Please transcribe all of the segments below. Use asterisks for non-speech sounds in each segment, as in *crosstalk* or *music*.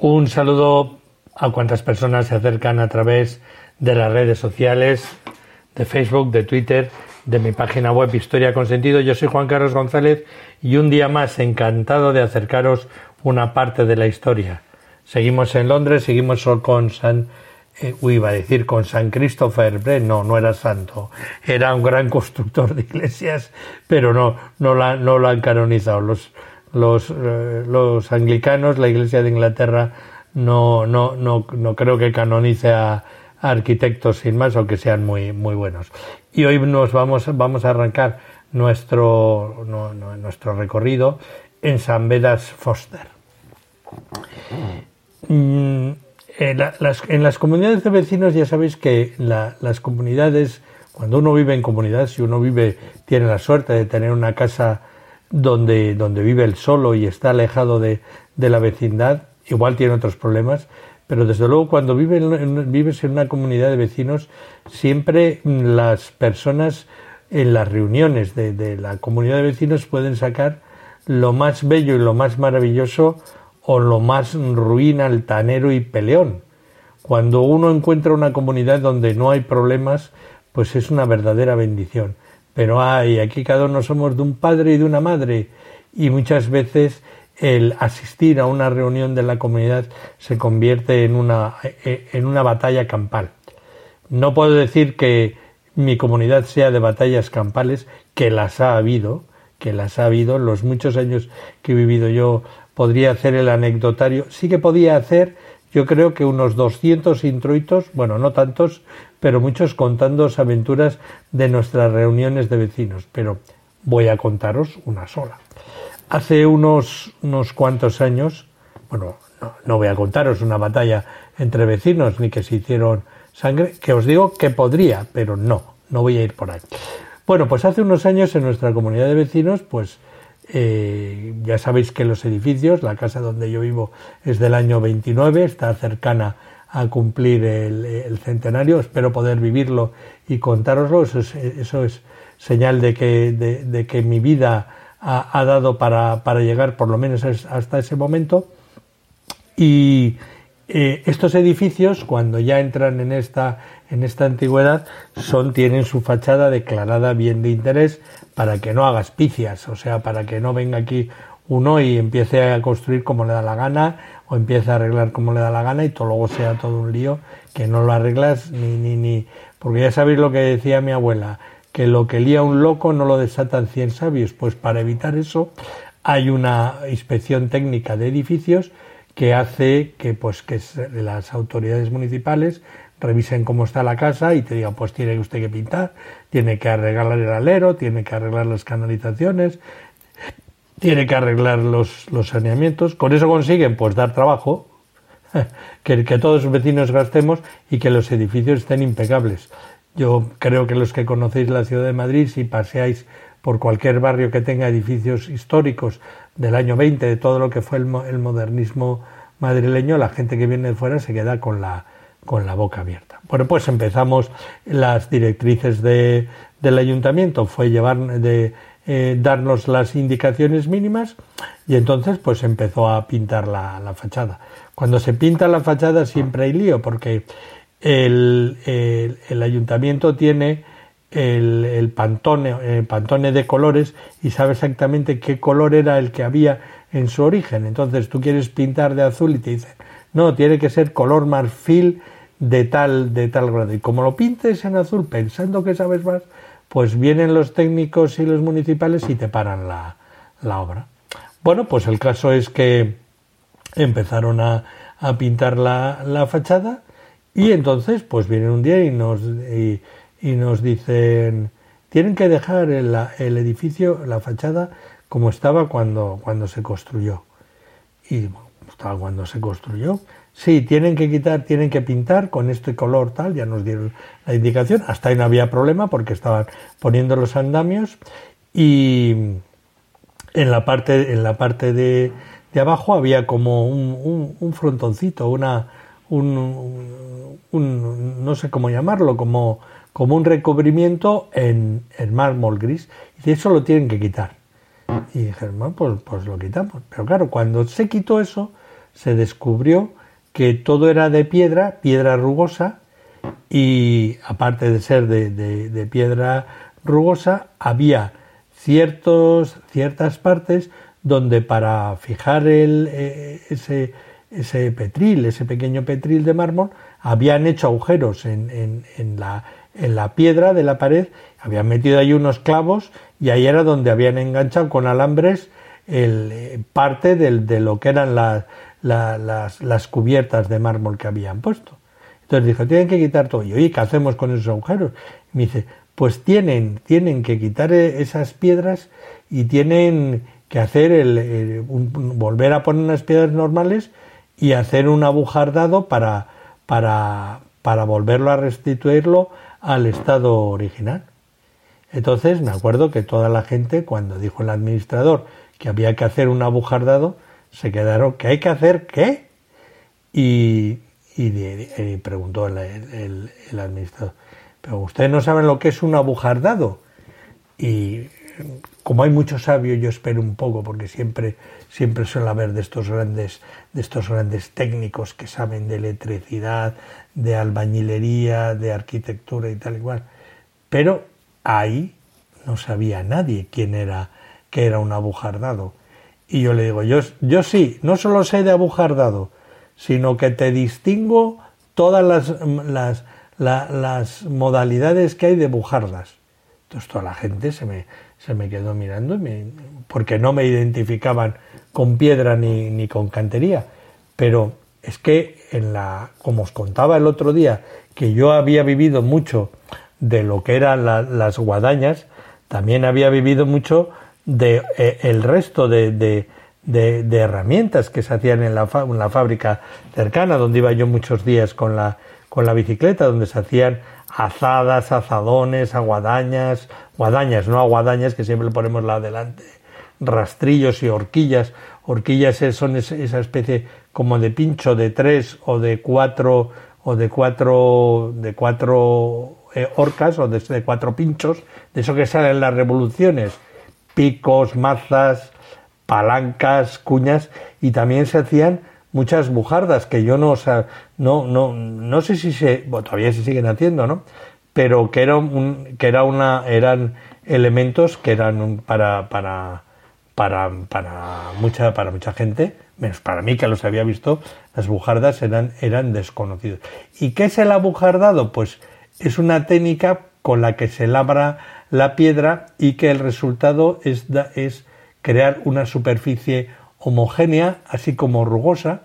Un saludo a cuantas personas se acercan a través de las redes sociales, de Facebook, de Twitter, de mi página web Historia con Sentido. Yo soy Juan Carlos González y un día más encantado de acercaros una parte de la historia. Seguimos en Londres, seguimos con San, eh, iba a decir con San Christopher no, no era santo, era un gran constructor de iglesias, pero no, no, la, no lo han canonizado. Los, los, eh, los anglicanos, la Iglesia de Inglaterra, no, no, no, no creo que canonice a, arquitectos sin más, aunque sean muy, muy buenos. Y hoy nos vamos, vamos a arrancar nuestro, no, no, nuestro recorrido en San Bedas Foster. Mm, en, la- las, en las comunidades de vecinos ya sabéis que la- las comunidades, cuando uno vive en comunidades, si uno vive, tiene la suerte de tener una casa donde, donde vive él solo y está alejado de, de la vecindad, igual tiene otros problemas, pero desde luego cuando vive vives en una comunidad de vecinos, siempre mm, las personas en las reuniones de, de la comunidad de vecinos pueden sacar lo más bello y lo más maravilloso o lo más ruin, altanero y peleón. Cuando uno encuentra una comunidad donde no hay problemas, pues es una verdadera bendición. Pero hay, aquí cada uno somos de un padre y de una madre y muchas veces el asistir a una reunión de la comunidad se convierte en una, en una batalla campal. No puedo decir que mi comunidad sea de batallas campales, que las ha habido, que las ha habido los muchos años que he vivido yo. Podría hacer el anecdotario, sí que podía hacer, yo creo que unos 200 introitos, bueno, no tantos, pero muchos contando aventuras de nuestras reuniones de vecinos, pero voy a contaros una sola. Hace unos, unos cuantos años, bueno, no, no voy a contaros una batalla entre vecinos ni que se hicieron sangre, que os digo que podría, pero no, no voy a ir por ahí. Bueno, pues hace unos años en nuestra comunidad de vecinos, pues eh, ya sabéis que los edificios, la casa donde yo vivo es del año 29, está cercana a cumplir el, centenario, espero poder vivirlo y contároslo, eso es, eso es señal de que, de, que mi vida ha, ha dado para, para, llegar por lo menos hasta ese momento. Y eh, estos edificios, cuando ya entran en esta, en esta antigüedad, son, tienen su fachada declarada bien de interés para que no hagas picias, o sea, para que no venga aquí uno y empiece a construir como le da la gana o empiece a arreglar como le da la gana y todo luego sea todo un lío que no lo arreglas ni ni ni. Porque ya sabéis lo que decía mi abuela que lo que lía un loco no lo desatan cien sabios. Pues para evitar eso hay una inspección técnica de edificios que hace que pues que las autoridades municipales revisen cómo está la casa y te digan pues tiene usted que pintar, tiene que arreglar el alero, tiene que arreglar las canalizaciones, tiene que arreglar los, los saneamientos. Con eso consiguen pues dar trabajo, *laughs* que, que todos los vecinos gastemos y que los edificios estén impecables. Yo creo que los que conocéis la ciudad de Madrid, si paseáis por cualquier barrio que tenga edificios históricos del año 20, de todo lo que fue el, el modernismo madrileño, la gente que viene de fuera se queda con la, con la boca abierta. Bueno, pues empezamos las directrices de, del ayuntamiento, fue llevar de eh, darnos las indicaciones mínimas y entonces pues empezó a pintar la, la, fachada. Cuando se pinta la fachada siempre hay lío porque el, el, el ayuntamiento tiene el, el pantone, el pantone de colores y sabe exactamente qué color era el que había en su origen. Entonces tú quieres pintar de azul y te dicen, no, tiene que ser color marfil de tal, de tal grado. Y como lo pintes en azul pensando que sabes más, pues vienen los técnicos y los municipales y te paran la, la obra. Bueno, pues el caso es que empezaron a, a pintar la, la, fachada y entonces pues vienen un día y nos, y, nos dicen tienen que dejar el, el, edificio, la fachada, como estaba cuando, cuando se construyó. Y estaba cuando se construyó. Sí, tienen que quitar, tienen que pintar con este color tal, ya nos dieron la indicación. Hasta ahí no había problema porque estaban poniendo los andamios y en la parte, en la parte de, de abajo había como un, un, frontoncito, una, un, un, no sé cómo llamarlo, como, como un recubrimiento en, en mármol gris. Y eso lo tienen que quitar. Y dijeron, bueno, pues, pues lo quitamos. Pero claro, cuando se quitó eso, se descubrió que todo era de piedra, piedra rugosa, y aparte de ser de, piedra rugosa, había ciertos, ciertas partes donde para fijar el, eh, ese, ese petril, ese pequeño petril de mármol, habían hecho agujeros en, en, la, en la piedra de la pared, habían metido ahí unos clavos y ahí era donde habían enganchado con alambres el, eh, parte del, de lo que eran las, las, las, cubiertas de mármol que habían puesto. Entonces dijo, tienen que quitar todo. Y oye, ¿qué hacemos con esos agujeros? me dice, pues tienen, tienen que quitar e, esas piedras y tienen que hacer el, volver a poner unas piedras normales y hacer un abujardado para, para, para volverlo a restituirlo al estado original. Entonces me acuerdo que toda la gente, cuando dijo el administrador que había que hacer un abujardado, se quedaron, ¿qué hay que hacer? ¿Qué? Y, y, preguntó el, el, administrador, pero ustedes no saben lo que es un abujardado. Y como hay muchos sabios, yo espero un poco, porque siempre, siempre suele haber de estos grandes, de estos grandes técnicos que saben de electricidad, de albañilería, de arquitectura y tal igual. Pero ahí no sabía nadie quién era, que era un abujardado. Y yo le digo, yo, yo sí, no solo sé de abujardado, sino que te distingo todas las, las, las modalidades que hay de bujardas. Entonces toda la gente se me, se me quedó mirando porque no me identificaban con piedra ni, ni, con cantería. Pero es que en la, como os contaba el otro día, que yo había vivido mucho de lo que eran las guadañas, también había vivido mucho de eh, el resto de, de, de, herramientas que se hacían en la, en la, fábrica cercana, donde iba yo muchos días con la, con la bicicleta, donde se hacían azadas, azadones, aguadañas, guadañas, no aguadañas, que siempre ponemos la adelante, rastrillos y horquillas. Horquillas son esa especie como de pincho de tres o de cuatro o de cuatro de cuatro eh, horcas o de, de, cuatro pinchos, de eso que salen las revoluciones, picos, mazas, palancas, cuñas, y también se hacían muchas bujardas que yo no, o no, no, no sé si se, todavía se siguen haciendo, ¿no? Pero que era un, que era una, eran elementos que eran para, para, para, para mucha, para mucha gente, menos para mí que los había visto, las bujardas eran, eran desconocidos. ¿Y qué es el abujardado? Pues es una técnica con la que se labra la piedra y que el resultado es, es crear una superficie homogénea, así como rugosa,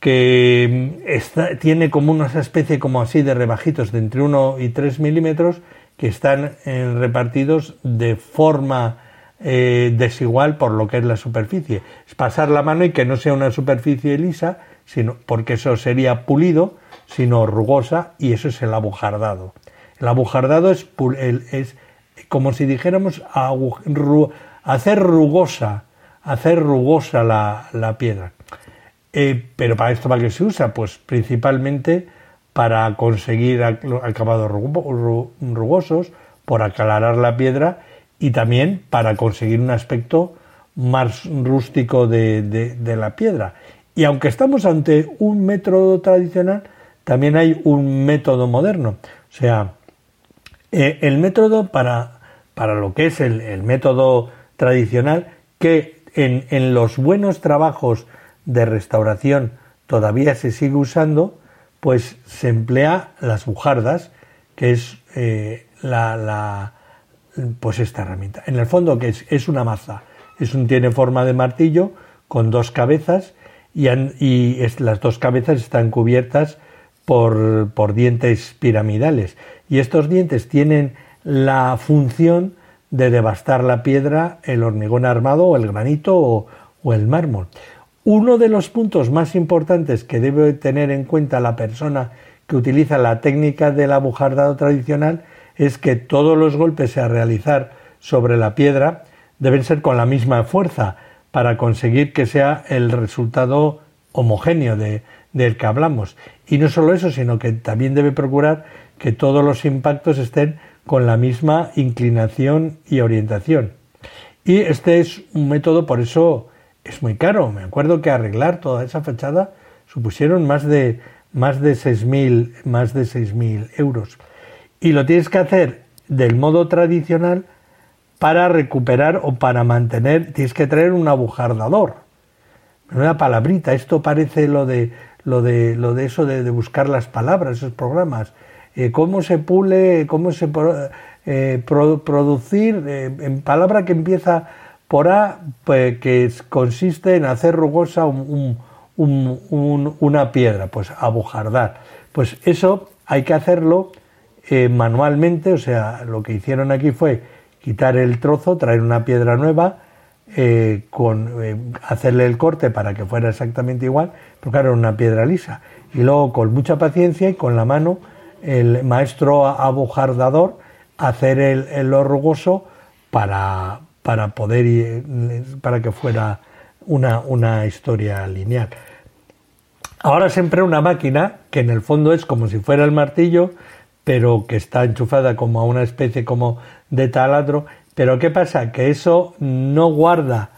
que está, tiene como una especie como así de rebajitos de entre 1 y 3 milímetros que están eh, repartidos de forma eh, desigual por lo que es la superficie. Es pasar la mano y que no sea una superficie lisa, sino porque eso sería pulido, sino rugosa y eso es el abujardado. El abujardado es, es como si dijéramos hacer rugosa, hacer rugosa la, la piedra. Eh, pero para esto, ¿para qué se usa? Pues principalmente para conseguir acabados rugosos, por aclarar la piedra y también para conseguir un aspecto más rústico de, de la piedra. Y aunque estamos ante un método tradicional, también hay un método moderno. O sea, eh, el método para, para, lo que es el, método tradicional, que en, en, los buenos trabajos de restauración todavía se sigue usando, pues se emplea las bujardas, que es eh, la, la, pues esta herramienta. En el fondo, que es, es una maza, es un, tiene forma de martillo con dos cabezas y, y las dos cabezas están cubiertas por, por dientes piramidales. Y estos dientes tienen la función de devastar la piedra, el hormigón armado o el granito o, el mármol. Uno de los puntos más importantes que debe tener en cuenta la persona que utiliza la técnica del abujardado tradicional es que todos los golpes a realizar sobre la piedra deben ser con la misma fuerza para conseguir que sea el resultado homogéneo de, del que hablamos. Y no solo eso, sino que también debe procurar que todos los impactos estén con la misma inclinación y orientación. Y este es un método, por eso es muy caro. Me acuerdo que arreglar toda esa fachada supusieron más de más de 6.000 más de 6.000 euros. Y lo tienes que hacer del modo tradicional para recuperar o para mantener, tienes que traer un abujardador. Una palabrita, esto parece lo de lo de lo de eso de, buscar las palabras, esos programas. Eh, cómo se pule, cómo se eh, producir, eh, en palabra que empieza por A, pues, que consiste en hacer rugosa una piedra, pues abujardar. Pues eso hay que hacerlo manualmente, o sea, lo que hicieron aquí fue quitar el trozo, traer una piedra nueva, con, hacerle el corte para que fuera exactamente igual, pero claro, una piedra lisa. Y luego con mucha paciencia y con la mano, el maestro abujardador, hacer el, el para, para poder para que fuera una, una historia lineal. Ahora siempre una máquina que en el fondo es como si fuera el martillo, pero que está enchufada como a una especie como de taladro. Pero ¿qué pasa? Que eso no guarda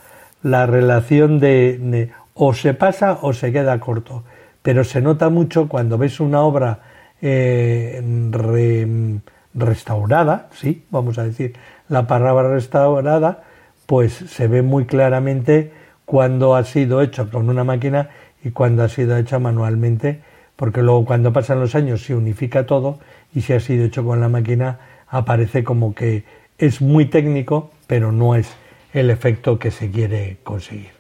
la relación de, o se pasa o se queda corto. Pero se nota mucho cuando ves una obra eh, restaurada, sí, vamos a decir, la palabra restaurada, pues se ve muy claramente cuando ha sido hecho con una máquina y cuando ha sido hecha manualmente, porque luego cuando pasan los años se unifica todo y si ha sido hecho con la máquina aparece como que es muy técnico, pero no es el efecto que se quiere conseguir.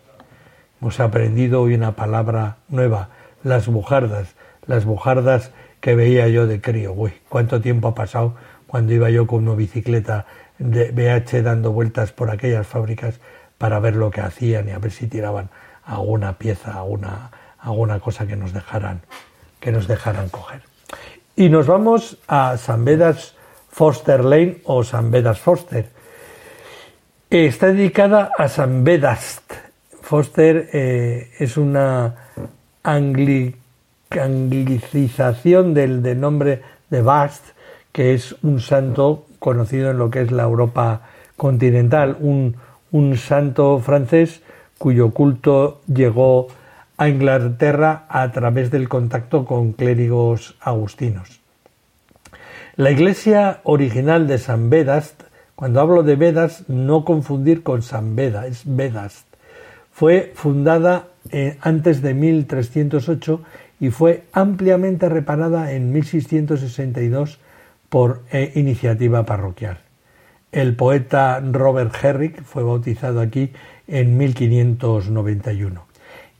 Hemos aprendido hoy una palabra nueva, las bujardas, las bujardas que veía yo de crío. Uy, cuánto tiempo ha pasado cuando iba yo con una bicicleta de BH dando vueltas por aquellas fábricas para ver lo que hacían y a ver si tiraban alguna pieza, alguna, alguna cosa que nos dejaran, que nos dejaran coger. Y nos vamos a San Bedas Foster Lane o San Bedas Foster. Está dedicada a San Bedast. Foster eh, es una anglicización del, nombre de Bast, que es un santo conocido en lo que es la Europa continental, un, un santo francés cuyo culto llegó a Inglaterra a través del contacto con clérigos agustinos. La iglesia original de San Bedast, cuando hablo de Vedas, no confundir con San Beda, es Bedast, fue fundada eh, antes de 1308 y fue ampliamente reparada en 1662 por eh, iniciativa parroquial. El poeta Robert Herrick fue bautizado aquí en 1591.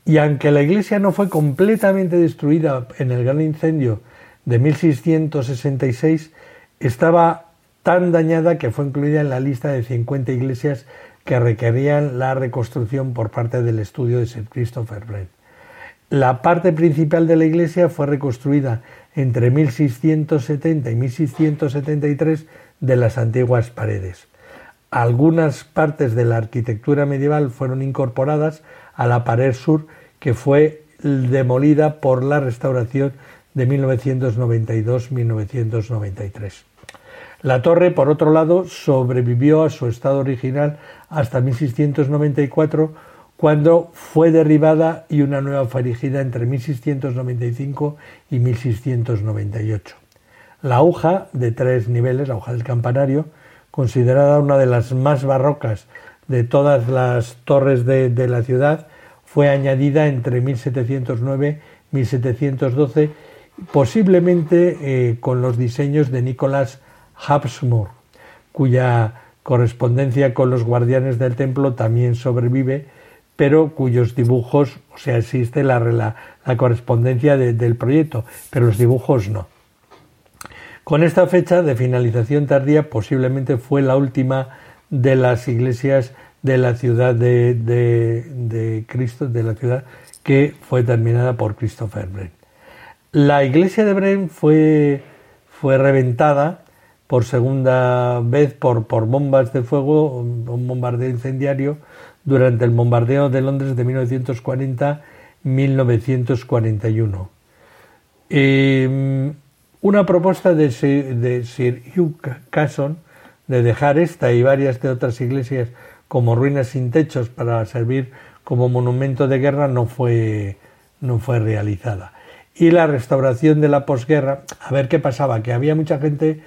Y aunque la iglesia no fue completamente destruida en el gran incendio de 1666, estaba tan dañada que fue incluida en la lista de 50 iglesias que requerían la reconstrucción por parte del estudio de Sir Christopher Wren. La parte principal de la iglesia fue reconstruida entre 1670 y 1673 de las antiguas paredes. Algunas partes de la arquitectura medieval fueron incorporadas a la pared sur que fue demolida por la restauración de 1992-1993. La torre, por otro lado, sobrevivió a su estado original hasta 1694 cuando fue derribada y una nueva fue erigida entre 1695 y 1698. La aguja de tres niveles, la aguja del campanario, considerada una de las más barrocas de todas las torres de, la ciudad, fue añadida entre 1709 y 1712, posiblemente eh, con los diseños de Nicolás Habsburg, cuya correspondencia con los guardianes del templo también sobrevive pero cuyos dibujos, o sea, existe la, la, correspondencia del proyecto, pero los dibujos no. Con esta fecha de finalización tardía posiblemente fue la última de las iglesias de la ciudad de, de, Cristo, de la ciudad que fue terminada por Christopher Brent. La iglesia de Brent fue, fue reventada por segunda vez por, por bombas de fuego, un bombardeo incendiario durante el bombardeo de Londres de 1940-1941. Em, una propuesta de Sir, Hugh Casson de dejar esta y varias de otras iglesias como ruinas sin techos para servir como monumento de guerra no fue, no fue realizada. Y la restauración de la posguerra, a ver qué pasaba, que había mucha gente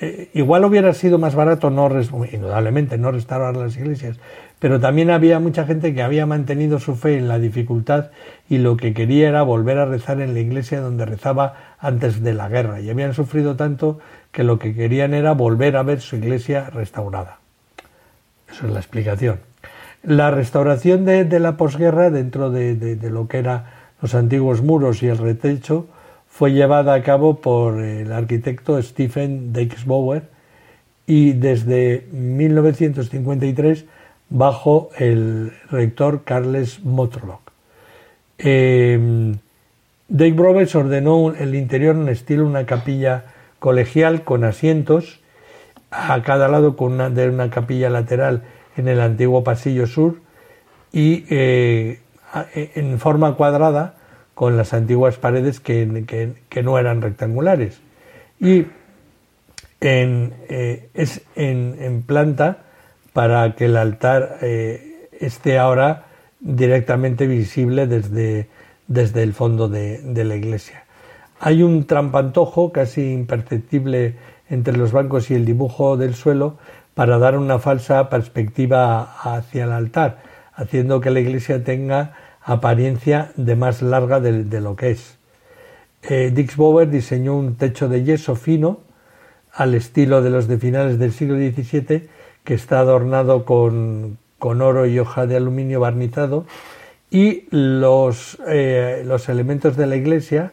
eh, igual hubiera sido más barato, no, indudablemente, no restaurar las iglesias, pero también había mucha gente que había mantenido su fe en la dificultad y lo que quería era volver a rezar en la iglesia donde rezaba antes de la guerra y habían sufrido tanto que lo que querían era volver a ver su iglesia restaurada. Eso es la explicación. La restauración de, la posguerra dentro de, lo que eran los antiguos muros y el retecho fue llevada a cabo por el arquitecto Stephen Dijksbauer y desde 1953 bajo el rector Carles Motorlock. Eh, Dijksbauer ordenó el interior en estilo una capilla colegial con asientos a cada lado con una, de una capilla lateral en el antiguo pasillo sur y eh, en forma cuadrada con las antiguas paredes que, no eran rectangulares. Y en, eh, es en, planta para que el altar eh, esté ahora directamente visible desde, desde el fondo de, la iglesia. Hay un trampantojo casi imperceptible entre los bancos y el dibujo del suelo para dar una falsa perspectiva hacia el altar, haciendo que la iglesia tenga apariencia de más larga de, lo que es. Eh, Dix Bower diseñó un techo de yeso fino al estilo de los de finales del siglo XVII que está adornado con, oro y hoja de aluminio barnizado. Y los, eh, los elementos de la iglesia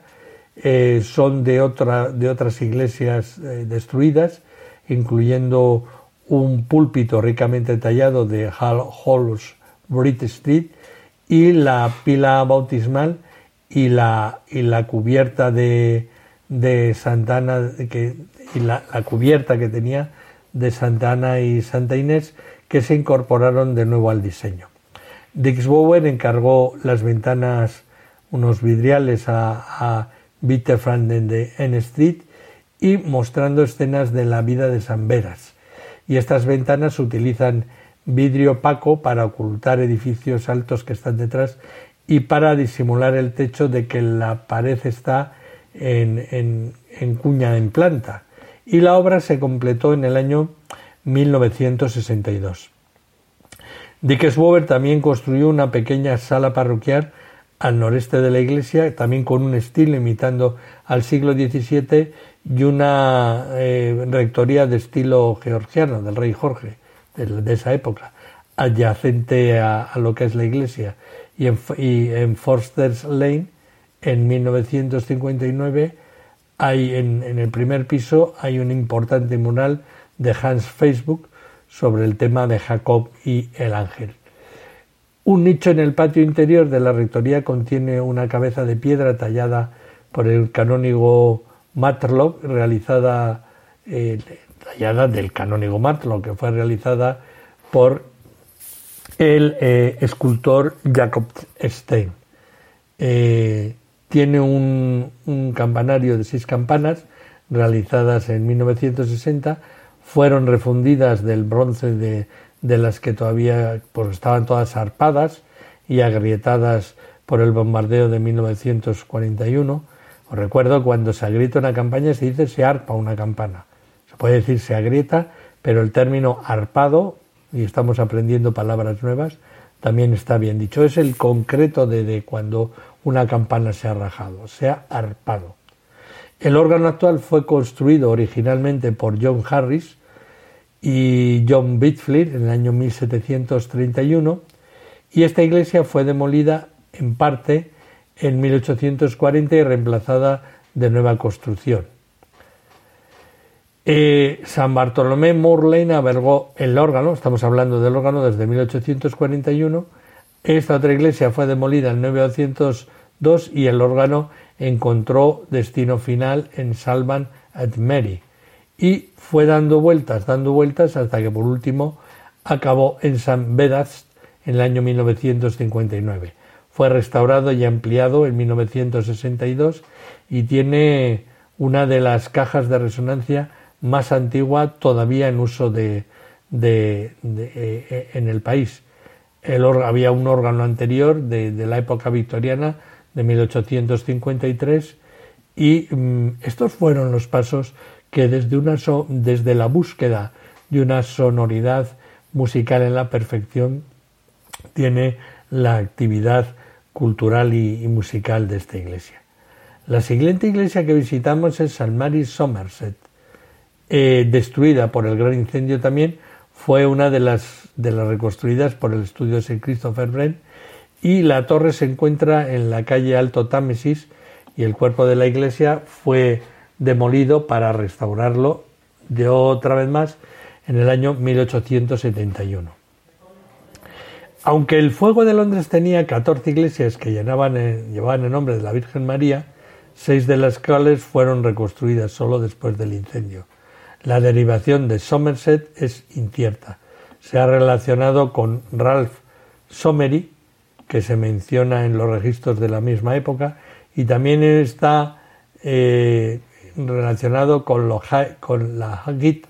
eh, son de, otra, de otras iglesias destruidas, incluyendo un púlpito ricamente tallado de Hall Halls Brit Street y la pila bautismal y la, y la cubierta de, de Santana que, y la, cubierta que tenía de Santana y Santa Inés que se incorporaron de nuevo al diseño. Dix Bower encargó las ventanas, unos vidriales a, a de N Street y mostrando escenas de la vida de San Veras. Y estas ventanas utilizan vidrio opaco para ocultar edificios altos que están detrás y para disimular el techo de que la pared está en, cuña en planta. Y la obra se completó en el año 1962. Dickenswober también construyó una pequeña sala parroquial al noreste de la iglesia, también con un estilo imitando al siglo XVII y una eh, rectoría de estilo georgiano del rey Jorge de, esa época, adyacente a, lo que es la iglesia. Y en, en Forster's Lane, en 1959, hay en, en, el primer piso hay un importante mural de Hans Facebook sobre el tema de Jacob y el ángel. Un nicho en el patio interior de la rectoría contiene una cabeza de piedra tallada por el canónigo Matlock, realizada eh, tallada del canónigo Matlock, que fue realizada por el eh, escultor Jacob Stein. Eh, tiene un, campanario de seis campanas realizadas en 1960, fueron refundidas del bronce de, las que todavía pues, estaban todas arpadas y agrietadas por el bombardeo de 1941. Os recuerdo cuando se agrieta una campaña se dice se arpa una campana puede decir se agrieta, pero el término arpado, y estamos aprendiendo palabras nuevas, también está bien dicho. Es el concreto de, cuando una campana se ha rajado, se ha arpado. El órgano actual fue construido originalmente por John Harris y John Bitfleet en el año 1731 y esta iglesia fue demolida en parte en 1840 y reemplazada de nueva construcción. Eh, San Bartolomé Moor Lane albergó el órgano, estamos hablando del órgano desde 1841. Esta otra iglesia fue demolida en 1902 y el órgano encontró destino final en Salvan at Mary y fue dando vueltas, dando vueltas hasta que por último acabó en San Bedast en el año 1959. Fue restaurado y ampliado en 1962 y tiene una de las cajas de resonancia más antigua todavía en uso de, de, eh, en el país. Había un órgano anterior de, la época victoriana de 1853 y mm, estos fueron los pasos que desde, una desde la búsqueda de una sonoridad musical en la perfección tiene la actividad cultural y, musical de esta iglesia. La siguiente iglesia que visitamos es San Mary Somerset, eh, destruida por el gran incendio también, fue una de las, de las reconstruidas por el estudio de Sir Christopher Wren y la torre se encuentra en la calle Alto Támesis y el cuerpo de la iglesia fue demolido para restaurarlo de otra vez más en el año 1871. Aunque el fuego de Londres tenía 14 iglesias que llenaban, llevaban el nombre de la Virgen María, seis de las cuales fueron reconstruidas solo después del incendio. La derivación de Somerset es incierta. Se ha relacionado con Ralph Somery, que se menciona en los registros de la misma época, y también está eh, relacionado con, la Hagit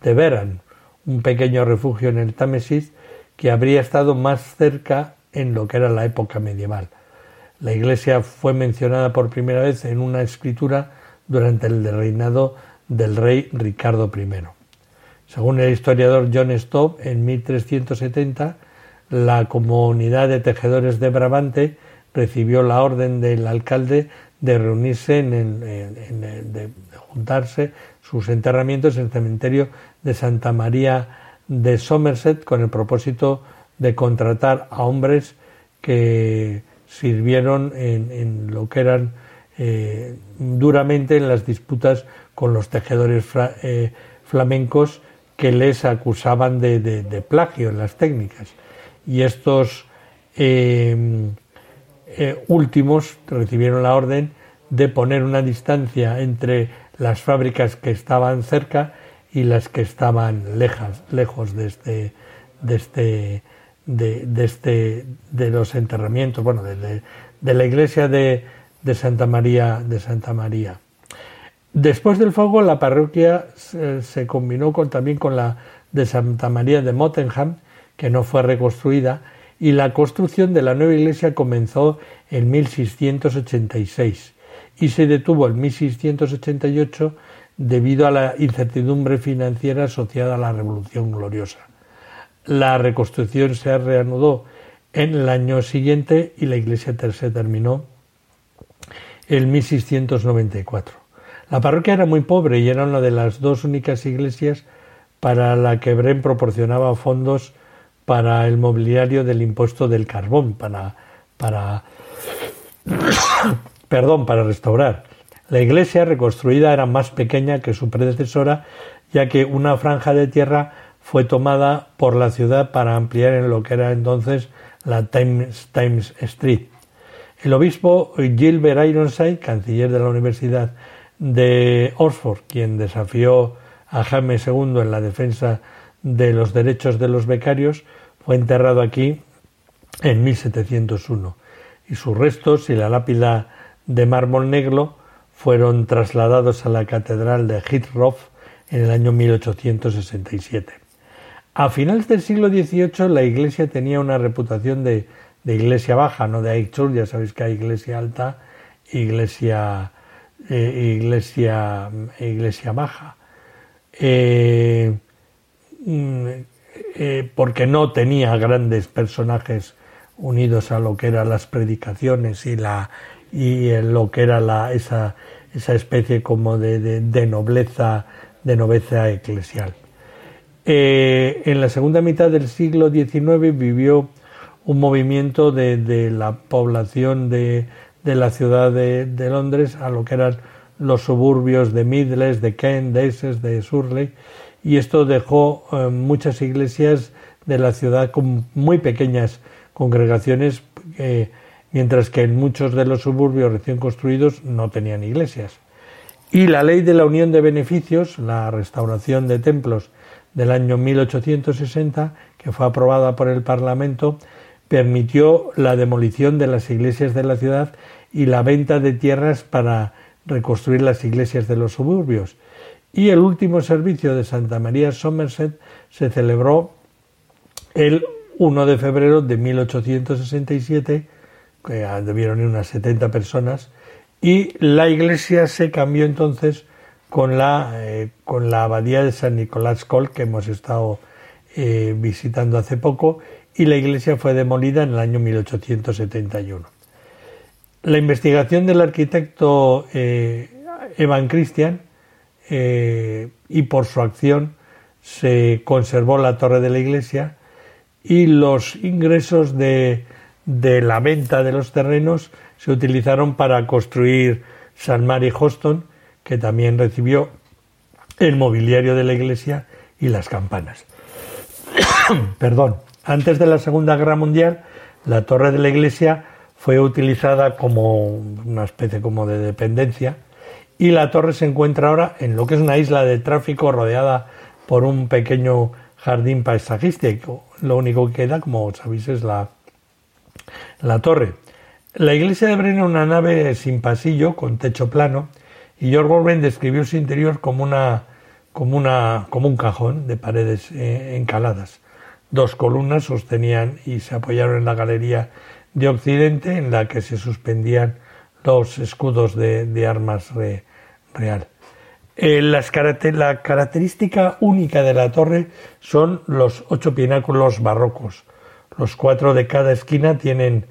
de Beran, un pequeño refugio en el Támesis que habría estado más cerca en lo que era la época medieval. La iglesia fue mencionada por primera vez en una escritura durante el reinado del rey Ricardo I. Según el historiador John Stobb, en 1370 la comunidad de tejedores de Brabante recibió la orden del alcalde de reunirse, en, de juntarse sus enterramientos en el cementerio de Santa María de Somerset con el propósito de contratar a hombres que sirvieron en, lo que eran eh, duramente en las disputas con los tejedores eh, flamencos que les acusaban de, plagio en las técnicas. Y estos em, eh, últimos recibieron la orden de poner una distancia entre las fábricas que estaban cerca y las que estaban lejas, lejos de este, de este, de, este, de los enterramientos, bueno, de, la iglesia de, Santa María, de Santa María. Después del fuego, la parroquia se, combinó con, también con la de Santa María de Mottenham, que no fue reconstruida, y la construcción de la nueva iglesia comenzó en 1686 y se detuvo en 1688 debido a la incertidumbre financiera asociada a la Revolución Gloriosa. La reconstrucción se reanudó en el año siguiente y la iglesia se terminó en 1694. La parroquia era muy pobre y era una de las dos únicas iglesias para la que Bren proporcionaba fondos para el mobiliario del impuesto del carbón, para, para, *coughs* perdón, para restaurar. La iglesia reconstruida era más pequeña que su predecesora, ya que una franja de tierra fue tomada por la ciudad para ampliar en lo que era entonces la Times, Times Street. El obispo Gilbert Ironside, canciller de la Universidad de Oxford, quien desafió a Jaime II en la defensa de los derechos de los becarios, fue enterrado aquí en 1701 y sus restos y la lápida de mármol negro fueron trasladados a la catedral de Hitroff en el año 1867. A finales del siglo XVIII la iglesia tenía una reputación de, iglesia baja, no de Aichur, ya sabéis que hay iglesia alta, iglesia, eh, iglesia, iglesia baja. Eh, mm, eh, porque no tenía grandes personajes unidos a lo que eran las predicaciones y la, y lo que era la, esa, esa especie como de, de, nobleza, de nobleza eclesial. En la segunda mitad del siglo XIX vivió un movimiento de la población de, de la ciudad de, Londres a lo que eran los suburbios de Midles, de Kent, de Essex, de Surrey, y esto dejó eh, muchas iglesias de la ciudad con muy pequeñas congregaciones, eh, mientras que en muchos de los suburbios recién construidos no tenían iglesias. Y la ley de la unión de beneficios, la restauración de templos del año 1860, que fue aprobada por el Parlamento, permitió la demolición de las iglesias de la ciudad y la venta de tierras para reconstruir las iglesias de los suburbios. Y el último servicio de Santa María Somerset se celebró el 1 de febrero de 1867, que debieron ir unas 70 personas, y la iglesia se cambió entonces con la, eh, con la abadía de San Nicolás Col, que hemos estado eh, visitando hace poco, y la iglesia fue demolida en el año 1871. La investigación del arquitecto eh, Evan Christian y por su acción se conservó la torre de la iglesia y los ingresos de, de la venta de los terrenos se utilizaron para construir San Mary Hoston, que también recibió el mobiliario de la iglesia y las campanas. *coughs* Perdón. Antes de la Segunda Guerra Mundial, la torre de la iglesia fue utilizada como una especie como de dependencia y la torre se encuentra ahora en lo que es una isla de tráfico rodeada por un pequeño jardín paisajístico. Lo único que queda, como sabéis, es la, la torre. La iglesia de Breno es una nave sin pasillo, con techo plano, y George Orwell describió su interior como, una, como, una, como un cajón de paredes eh, encaladas. Dos columnas sostenían y se apoyaron en la galería de Occidente, en la que se suspendían los escudos de, armas real. Eh, la característica única de la torre son los ocho pináculos barrocos. Los cuatro de cada esquina tienen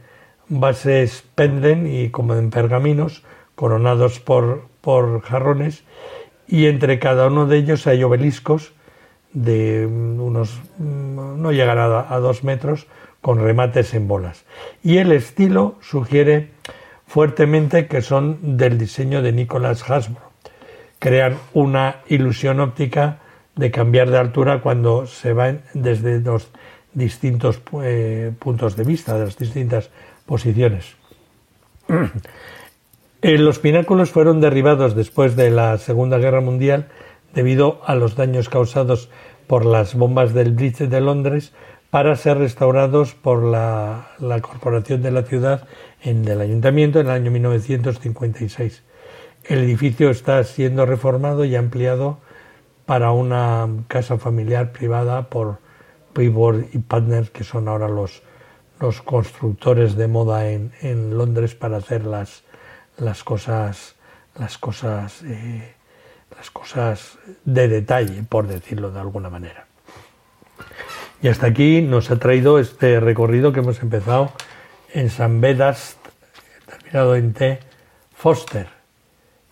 bases penden y como en pergaminos, coronados por, por jarrones, y entre cada uno de ellos hay obeliscos de unos, no llegan a, dos metros, con remates en bolas. Y el estilo sugiere fuertemente que son del diseño de Nicholas Hasbro. Crean una ilusión óptica de cambiar de altura cuando se van desde los distintos eh, puntos de vista, de las distintas posiciones. *clears throat* Eh, los pináculos fueron derribados después de la Segunda Guerra Mundial debido a los daños causados por las bombas del Bridge de Londres para ser restaurados por la, Corporación de la Ciudad en el Ayuntamiento en el año 1956. El edificio está siendo reformado y ampliado para una casa familiar privada por Pibor y Partners, que son ahora los, los constructores de moda en, en Londres para hacer las, las cosas, las cosas, eh, las cosas de detalle, por decirlo de alguna manera. Y hasta aquí nos ha traído este recorrido que hemos empezado en San Bedast, terminado en T, Foster,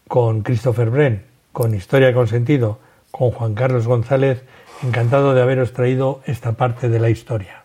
con Christopher Bren, con Historia con Sentido, con Juan Carlos González. Encantado de haberos traído esta parte de la historia.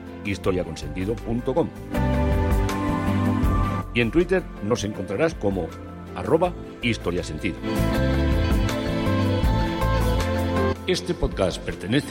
historiaconsentido.com. Y en Twitter nos encontrarás como arroba historiasentido. Este podcast pertenece